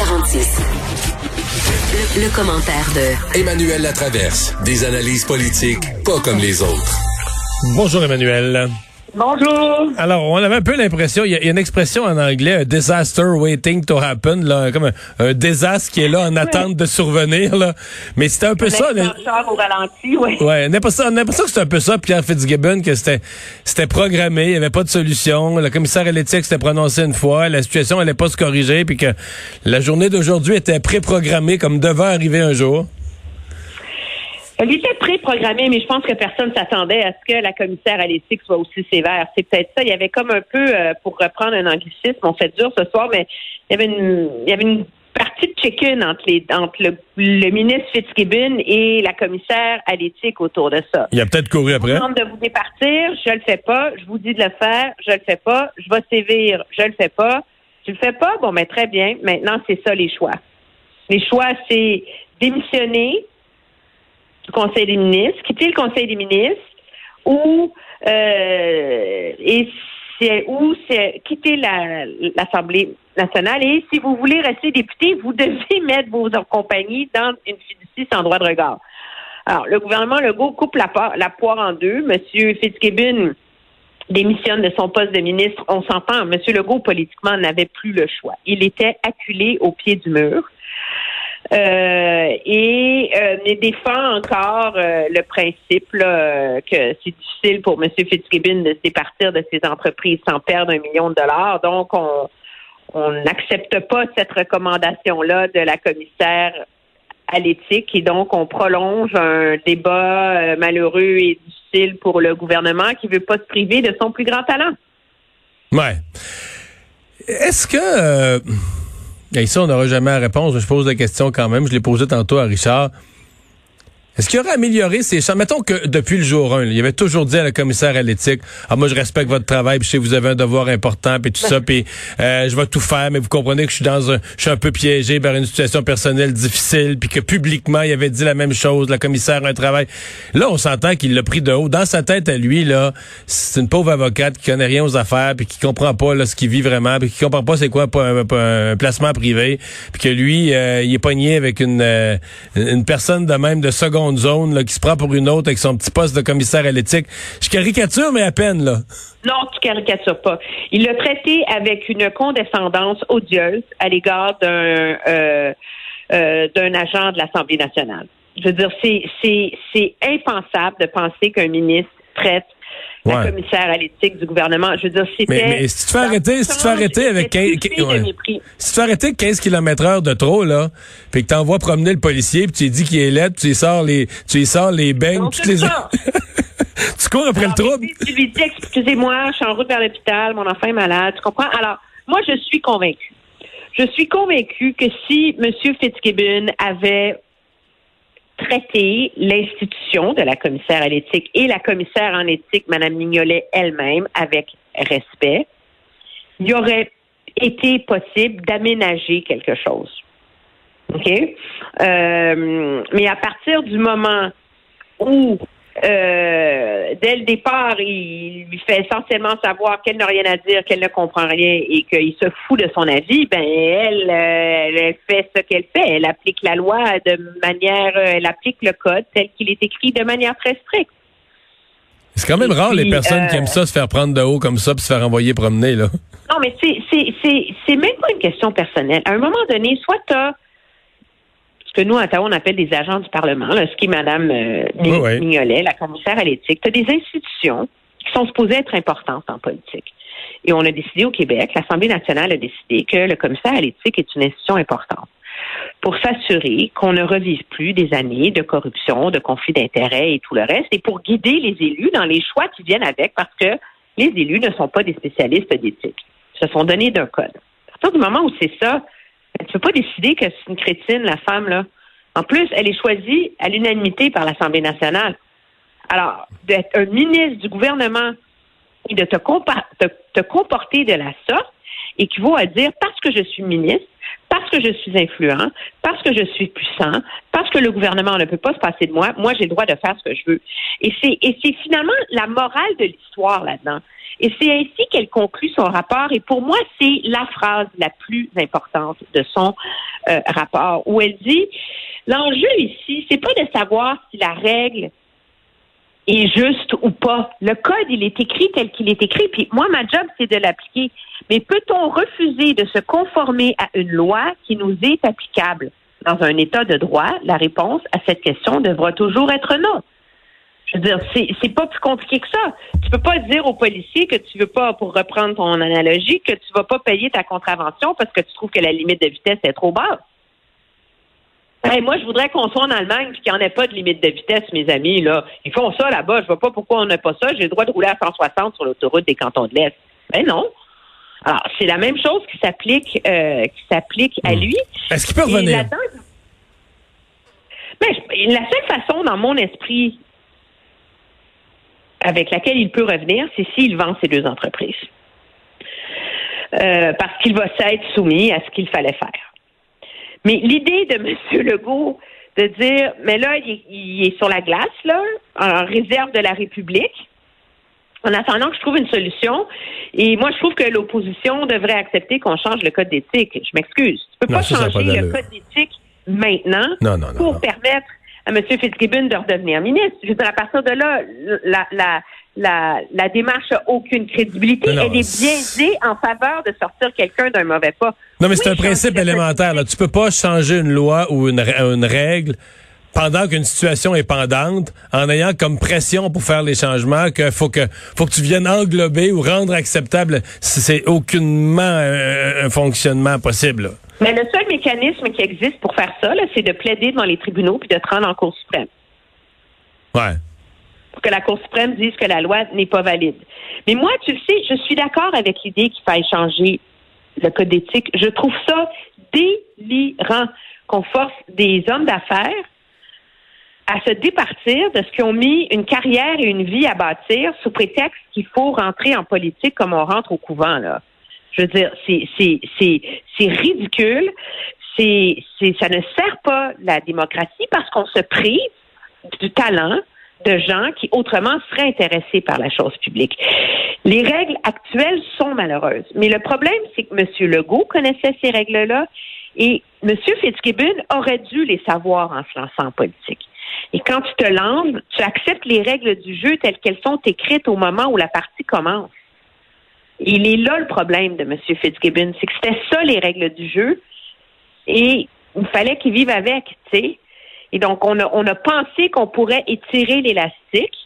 46. Le, le commentaire de Emmanuel Latraverse. Des analyses politiques pas comme les autres. Bonjour Emmanuel. Bonjour. Alors, on avait un peu l'impression, il y, a une expression en anglais, un disaster waiting to happen, là, comme un, désastre qui est là en attente de survenir, là. Mais c'était un peu Un ça. au ralenti, oui. Ouais, n'est pas ça, n'est pas ça que c'était un peu ça, Pierre Fitzgibbon, que c'était, c'était programmé, il n'y avait pas de solution. Le commissaire à l'éthique s'était prononcé une fois, la situation allait pas se corriger, puis que la journée d'aujourd'hui était préprogrammée comme devait arriver un jour. Elle était pré-programmée, mais je pense que personne s'attendait à ce que la commissaire à l'éthique soit aussi sévère. C'est peut-être ça. Il y avait comme un peu, euh, pour reprendre un anglicisme, on fait dur ce soir, mais il y avait une, il y avait une partie de chicken entre, les, entre le, le ministre Fitzgibbon et la commissaire à l'éthique autour de ça. Il a peut-être couru après. Je vous demande de vous départir, je le fais pas. Je vous dis de le faire, je le fais pas. Je vais sévir, je le fais pas. Tu le fais pas, bon, mais très bien. Maintenant, c'est ça les choix. Les choix, c'est démissionner, Conseil des ministres, quitter le Conseil des ministres ou euh, et c'est c'est quitter l'Assemblée nationale et si vous voulez rester député, vous devez mettre vos compagnies dans une fiducie sans droit de regard. Alors, le gouvernement Legault coupe la, la poire en deux. Monsieur Fitzgibbon démissionne de son poste de ministre. On s'entend. Monsieur Legault, politiquement, n'avait plus le choix. Il était acculé au pied du mur. Euh, et euh, défend encore euh, le principe que c'est difficile pour M. Fitzgibbon de se départir de ses entreprises sans perdre un million de dollars. Donc, on on n'accepte pas cette recommandation-là de la commissaire à l'éthique et donc on prolonge un débat malheureux et difficile pour le gouvernement qui veut pas se priver de son plus grand talent. Ouais. Est-ce que et ici, on n'aura jamais la réponse. Je pose la question quand même. Je l'ai posée tantôt à Richard. Est-ce qu'il aurait amélioré ces champs? Mettons que depuis le jour 1, il avait toujours dit à la commissaire à l'éthique, ah, moi, je respecte votre travail, puis je sais que vous avez un devoir important, puis tout ça, puis euh, je vais tout faire, mais vous comprenez que je suis dans un, je suis un peu piégé par une situation personnelle difficile, puis que publiquement, il avait dit la même chose, la commissaire a un travail. Là, on s'entend qu'il l'a pris de haut. Dans sa tête à lui, là, c'est une pauvre avocate qui connaît rien aux affaires, puis qui comprend pas là, ce qu'il vit vraiment, puis qui comprend pas c'est quoi un, un, placement privé, puis que lui, euh, il est pogné avec une, euh, une personne de même de seconde zone là, qui se prend pour une autre avec son petit poste de commissaire à l'éthique. Je caricature, mais à peine, là. Non, tu caricatures pas. Il l'a traité avec une condescendance odieuse à l'égard d'un euh, euh, d'un agent de l'Assemblée nationale. Je veux dire, c'est impensable de penser qu'un ministre traite la commissaire à l'éthique du gouvernement. Je veux dire, c'était. Mais, si tu te fais arrêter, si tu te fais arrêter avec 15, si tu fais arrêter 15 km heure de trop, là, puis que t'envoies promener le policier, puis tu lui dis qu'il est laid, puis tu lui sors les, tu lui sors les beignes, toutes les. tu cours après le trouble. Tu lui dis, excusez-moi, je suis en route vers l'hôpital, mon enfant est malade, tu comprends? Alors, moi, je suis convaincue. Je suis convaincue que si M. Fitzgibbon avait traiter l'institution de la commissaire à l'éthique et la commissaire en éthique, Mme Mignolet elle-même, avec respect, il aurait été possible d'aménager quelque chose. OK? Euh, mais à partir du moment où euh, dès le départ, il lui fait essentiellement savoir qu'elle n'a rien à dire, qu'elle ne comprend rien et qu'il se fout de son avis. Ben elle, euh, elle fait ce qu'elle fait. Elle applique la loi de manière, euh, elle applique le code tel qu'il est écrit de manière très stricte. C'est quand même rare les personnes qui aiment ça se faire prendre de haut comme ça puis se faire envoyer promener là. Non, mais c'est c'est c'est c'est même pas une question personnelle. À un moment donné, soit tu as ce que nous, à Ottawa, on appelle des agents du Parlement, ce qui est Mme euh, Mignolet, la commissaire à l'éthique. Tu as des institutions qui sont supposées être importantes en politique. Et on a décidé au Québec, l'Assemblée nationale a décidé que le commissaire à l'éthique est une institution importante pour s'assurer qu'on ne revive plus des années de corruption, de conflits d'intérêts et tout le reste, et pour guider les élus dans les choix qui viennent avec, parce que les élus ne sont pas des spécialistes d'éthique. Ils se sont donnés d'un code. À partir du moment où c'est ça, tu peux pas décider que c'est une crétine, la femme, là. En plus, elle est choisie à l'unanimité par l'Assemblée nationale. Alors, d'être un ministre du gouvernement et de te, te, comporter de la sorte équivaut à dire parce que je suis ministre, parce que je suis influent, parce que je suis puissant, parce que le gouvernement ne peut pas se passer de moi, moi j'ai le droit de faire ce que je veux. Et c'est et c'est finalement la morale de l'histoire là-dedans. Et c'est ainsi qu'elle conclut son rapport. Et pour moi, c'est la phrase la plus importante de son euh, rapport où elle dit l'enjeu ici, c'est pas de savoir si la règle est juste ou pas. Le code, il est écrit tel qu'il est écrit, puis moi, ma job, c'est de l'appliquer. Mais peut-on refuser de se conformer à une loi qui nous est applicable? Dans un état de droit, la réponse à cette question devra toujours être non. Je veux dire, c'est, pas plus compliqué que ça. Tu peux pas dire aux policiers que tu veux pas, pour reprendre ton analogie, que tu vas pas payer ta contravention parce que tu trouves que la limite de vitesse est trop basse. Moi, je voudrais qu'on soit en Allemagne et qu'il n'y en ait pas de limite de vitesse, mes amis. Là. Ils font ça là-bas. Je vois pas pourquoi on n'a pas ça. J'ai le droit de rouler à 160 sur l'autoroute des cantons de l'Est. Ben non. Alors, c'est la même chose qui s'applique euh, qui s'applique à hmm. lui. Est-ce qu'il peut revenir? Mais ben, la seule façon, dans mon esprit, avec laquelle il peut revenir, c'est s'il vend ces deux entreprises. Euh, parce qu'il va s'être soumis à ce qu'il fallait faire. Mais l'idée de M. Legault de dire, mais là, il, est sur la glace, là, en réserve de la République, en attendant que je trouve une solution. Et moi, je trouve que l'opposition devrait accepter qu'on change le code d'éthique. Je m'excuse. Tu peux pas changer le code d'éthique maintenant pour permettre à M. Fitzgibbon de redevenir ministre. Je veux dire, à partir de là, la, la, la, la démarche n'a aucune crédibilité. Elle est biaisée en faveur de sortir quelqu'un d'un mauvais pas. Non, mais c'est un principe élémentaire. Là. Tu peux pas changer une loi ou une, une règle pendant qu'une situation est pendante, en ayant comme pression pour faire les changements que faut que faut que tu viennes englober ou rendre acceptable. C'est aucunement un, fonctionnement possible. Mais le seul mécanisme qui existe pour faire ça, c'est de plaider devant les tribunaux puis de te rendre en Cour suprême. Ouais. Que la Cour suprême dise que la loi n'est pas valide. Mais moi, tu le sais, je suis d'accord avec l'idée qu'il faille changer le code d'éthique. Je trouve ça délirant qu'on force des hommes d'affaires à se départir de ce qu'ils ont mis une carrière et une vie à bâtir sous prétexte qu'il faut rentrer en politique comme on rentre au couvent, là. Je veux dire, c'est, ridicule. C'est, ça ne sert pas la démocratie parce qu'on se prive du talent de gens qui autrement seraient intéressés par la chose publique. Les règles actuelles sont malheureuses, mais le problème, c'est que M. Legault connaissait ces règles-là et M. Fitzgibbon aurait dû les savoir en se lançant en politique. Et quand tu te lances, tu acceptes les règles du jeu telles qu'elles sont écrites au moment où la partie commence. il est là le problème de M. Fitzgibbon, c'est que c'était ça les règles du jeu et il fallait qu'il vive avec, tu sais. Et donc, on a, on a pensé qu'on pourrait étirer l'élastique,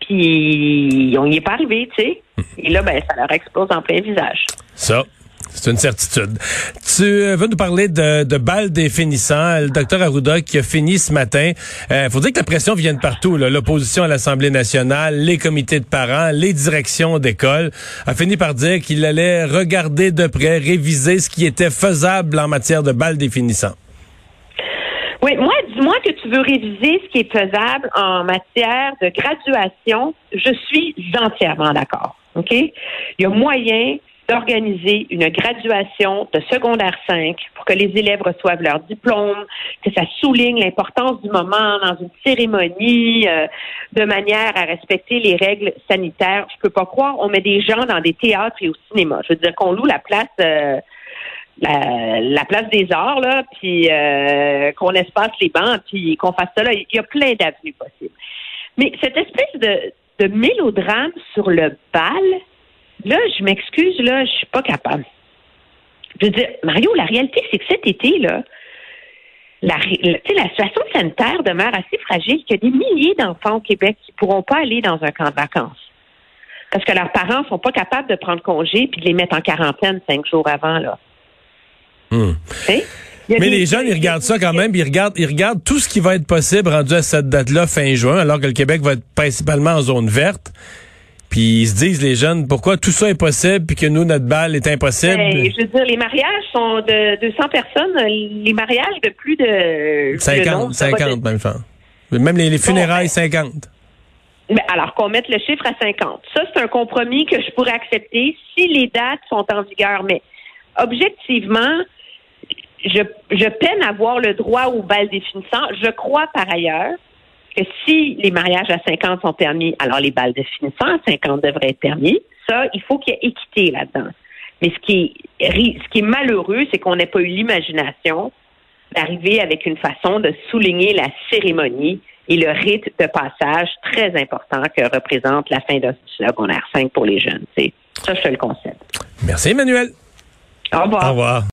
puis on n'y est pas arrivé, tu sais. Et là, ben, ça leur explose en plein visage. Ça, c'est une certitude. Tu euh, veux nous parler de, de balles définissant. Le docteur Arruda qui a fini ce matin. Il euh, faut dire que la pression vient de partout. L'opposition à l'Assemblée nationale, les comités de parents, les directions d'école a fini par dire qu'il allait regarder de près, réviser ce qui était faisable en matière de balles définissant. Oui, moi, dis-moi que tu veux réviser ce qui est faisable en matière de graduation. Je suis entièrement d'accord. OK? Il y a moyen d'organiser une graduation de secondaire 5 pour que les élèves reçoivent leur diplôme, que ça souligne l'importance du moment dans une cérémonie euh, de manière à respecter les règles sanitaires. Je peux pas croire, on met des gens dans des théâtres et au cinéma. Je veux dire qu'on loue la place euh, la, place des arts, là, puis euh, qu'on espace les bancs, puis qu'on fasse ça là. Il y a plein d'avenues possibles. Mais cette espèce de, de mélodrame sur le bal, Là, je m'excuse, là, je suis pas capable. Je veux dire, Mario, la réalité, c'est que cet été, là, la, la situation sanitaire demeure assez fragile qu'il y a des milliers d'enfants au Québec qui ne pourront pas aller dans un camp de vacances. Parce que leurs parents ne sont pas capables de prendre congé puis de les mettre en quarantaine cinq jours avant, là. Hmm. Mais les jeunes, ils regardent ça quand même, ils regardent, ils regardent tout ce qui va être possible rendu à cette date-là, fin juin, alors que le Québec va être principalement en zone verte. Puis ils se disent, les jeunes, pourquoi tout ça est possible puis que nous, notre balle est impossible? Ben, je veux dire, les mariages sont de 200 personnes. Les mariages de plus de... 50, 50 même. Même les, funérailles, 50. Ben, alors qu'on mette le chiffre à 50. Ça, c'est un compromis que je pourrais accepter si les dates sont en vigueur. Mais objectivement, je, je peine à voir le droit au bal définissant. Je crois par ailleurs que si les mariages à 50 sont permis, alors les balles de finissant à 50 devraient être permis. Ça, il faut qu'il y ait équité là-dedans. Mais ce qui est, ce qui est malheureux, c'est qu'on n'ait pas eu l'imagination d'arriver avec une façon de souligner la cérémonie et le rite de passage très important que représente la fin de secondaire 5 pour les jeunes. Ça, je te le concède. Merci, Emmanuel. Au revoir. Au revoir.